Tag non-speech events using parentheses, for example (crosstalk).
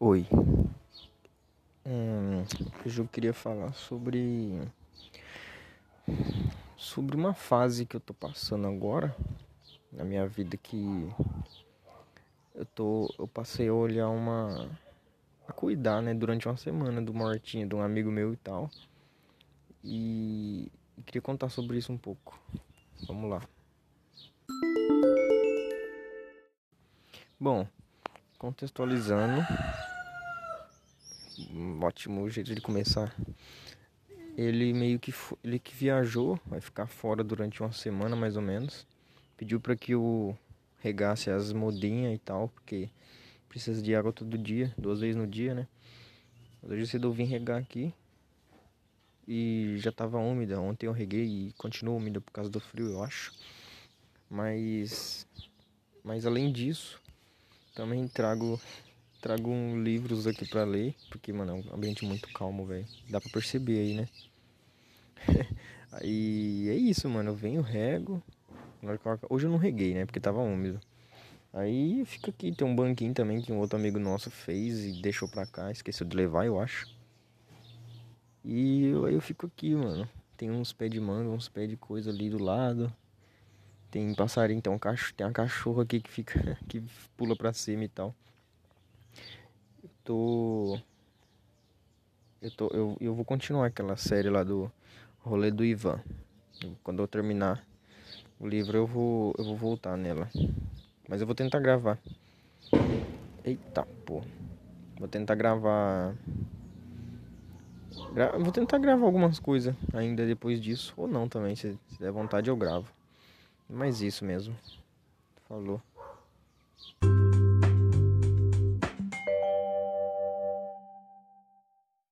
Oi. Hum, hoje eu queria falar sobre sobre uma fase que eu tô passando agora na minha vida que eu tô eu passei a olhar uma a cuidar, né, durante uma semana do mortinho de um amigo meu e tal. E queria contar sobre isso um pouco. Vamos lá. Bom, contextualizando, um ótimo jeito de começar. Ele meio que ele que viajou, vai ficar fora durante uma semana mais ou menos. Pediu para que eu regasse as modinhas e tal, porque precisa de água todo dia, duas vezes no dia, né? Hoje cedo eu vim regar aqui e já tava úmida. Ontem eu reguei e continua úmida por causa do frio, eu acho. Mas mas além disso, também trago trago um livros aqui para ler, porque mano, é um ambiente muito calmo, velho. Dá para perceber aí, né? (laughs) aí é isso, mano. Eu venho rego. Hoje eu não reguei, né? Porque tava úmido. Aí fica aqui, tem um banquinho também que um outro amigo nosso fez e deixou pra cá, esqueceu de levar, eu acho. E aí eu fico aqui, mano. Tem uns pés de manga, uns pés de coisa ali do lado. Tem passarinho, tem, um tem uma cachorra aqui que fica. (laughs) que pula pra cima e tal. Eu tô. Eu, tô, eu, eu vou continuar aquela série lá do rolê do Ivan. Quando eu terminar o livro eu vou. eu vou voltar nela. Mas eu vou tentar gravar. Eita, pô. Vou tentar gravar. Gra... Vou tentar gravar algumas coisas ainda depois disso. Ou não também. Se, se der vontade eu gravo. Mas isso mesmo. Falou.